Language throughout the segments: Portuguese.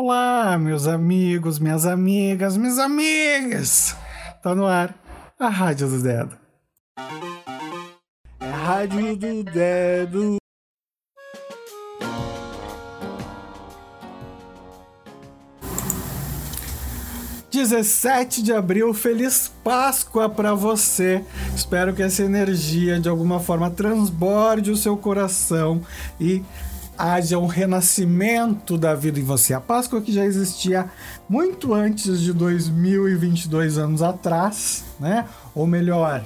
Olá, meus amigos, minhas amigas, minhas amigas! Tá no ar a Rádio do Dedo. É a Rádio do Dedo. Dezessete de abril, feliz Páscoa para você. Espero que essa energia de alguma forma transborde o seu coração e haja um renascimento da vida em você. A Páscoa que já existia muito antes de 2022 anos atrás, né? Ou melhor,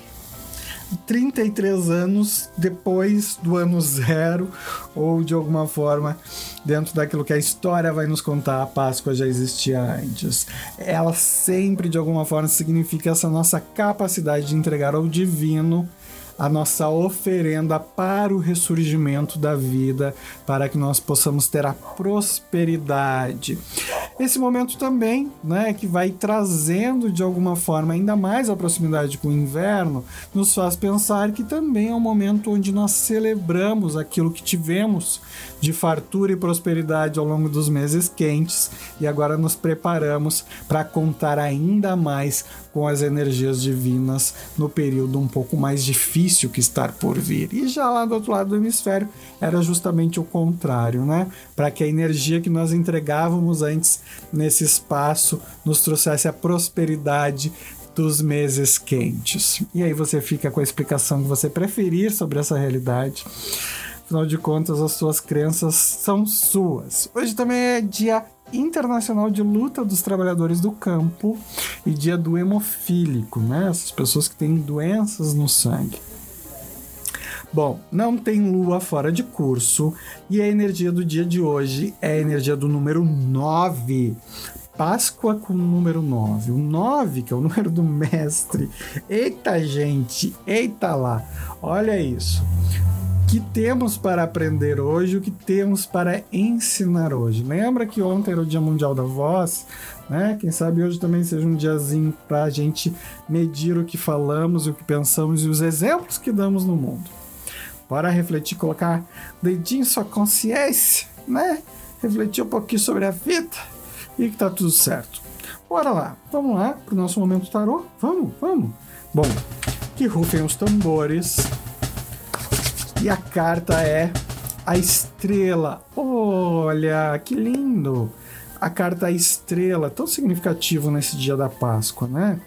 33 anos depois do ano zero, ou de alguma forma, dentro daquilo que a história vai nos contar, a Páscoa já existia antes. Ela sempre, de alguma forma, significa essa nossa capacidade de entregar ao divino a nossa oferenda para o ressurgimento da vida, para que nós possamos ter a prosperidade. Esse momento também, né, que vai trazendo de alguma forma ainda mais a proximidade com o inverno, nos faz pensar que também é um momento onde nós celebramos aquilo que tivemos de fartura e prosperidade ao longo dos meses quentes e agora nos preparamos para contar ainda mais com as energias divinas no período um pouco mais difícil que estar por vir. E já lá do outro lado do hemisfério era justamente o contrário, né? Para que a energia que nós entregávamos antes nesse espaço nos trouxesse a prosperidade dos meses quentes. E aí você fica com a explicação que você preferir sobre essa realidade. Afinal de contas, as suas crenças são suas. Hoje também é dia Internacional de Luta dos Trabalhadores do Campo e dia do hemofílico, né? Essas pessoas que têm doenças no sangue. Bom, não tem lua fora de curso e a energia do dia de hoje é a energia do número 9. Páscoa com o número 9. O 9, que é o número do mestre. Eita, gente, eita lá. Olha isso que temos para aprender hoje, o que temos para ensinar hoje. Lembra que ontem era o Dia Mundial da Voz, né? Quem sabe hoje também seja um diazinho para a gente medir o que falamos, o que pensamos e os exemplos que damos no mundo. Bora refletir, colocar dedinho em sua consciência, né? Refletir um pouquinho sobre a vida e que tá tudo certo. Bora lá, vamos lá pro nosso momento tarô? Vamos, vamos. Bom, que rufem os tambores e a carta é a estrela. Olha, que lindo! A carta estrela, tão significativo nesse dia da Páscoa, né?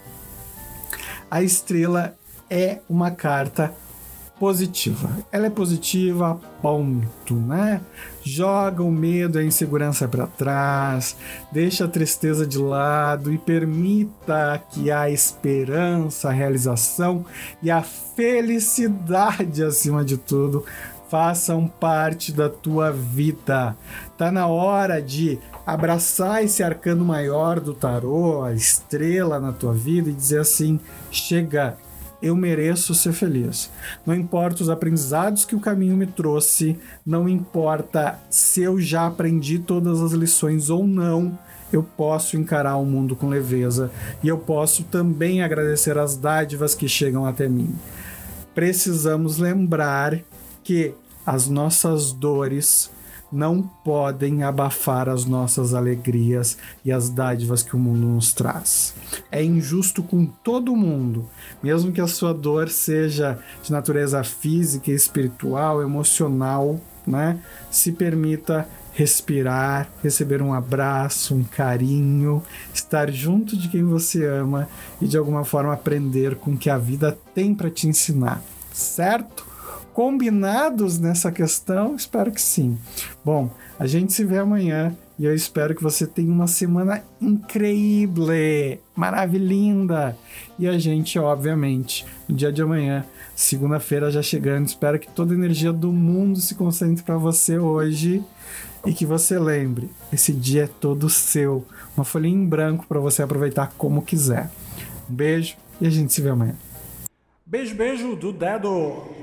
A estrela é uma carta positiva. Ela é positiva, ponto, né? Joga o medo e a insegurança para trás, deixa a tristeza de lado e permita que a esperança, a realização e a felicidade acima de tudo façam parte da tua vida. Tá na hora de abraçar esse arcano maior do tarô, a estrela na tua vida e dizer assim: chega, eu mereço ser feliz. Não importa os aprendizados que o caminho me trouxe, não importa se eu já aprendi todas as lições ou não, eu posso encarar o mundo com leveza e eu posso também agradecer as dádivas que chegam até mim. Precisamos lembrar que as nossas dores não podem abafar as nossas alegrias e as dádivas que o mundo nos traz. É injusto com todo mundo, mesmo que a sua dor seja de natureza física, espiritual, emocional, né? Se permita respirar, receber um abraço, um carinho, estar junto de quem você ama e de alguma forma aprender com o que a vida tem para te ensinar, certo? Combinados nessa questão? Espero que sim. Bom, a gente se vê amanhã e eu espero que você tenha uma semana incrível, maravilhosa. E a gente, obviamente, no dia de amanhã, segunda-feira já chegando, espero que toda a energia do mundo se concentre para você hoje e que você lembre, esse dia é todo seu, uma folhinha em branco para você aproveitar como quiser. Um beijo e a gente se vê amanhã. Beijo, beijo do dedo.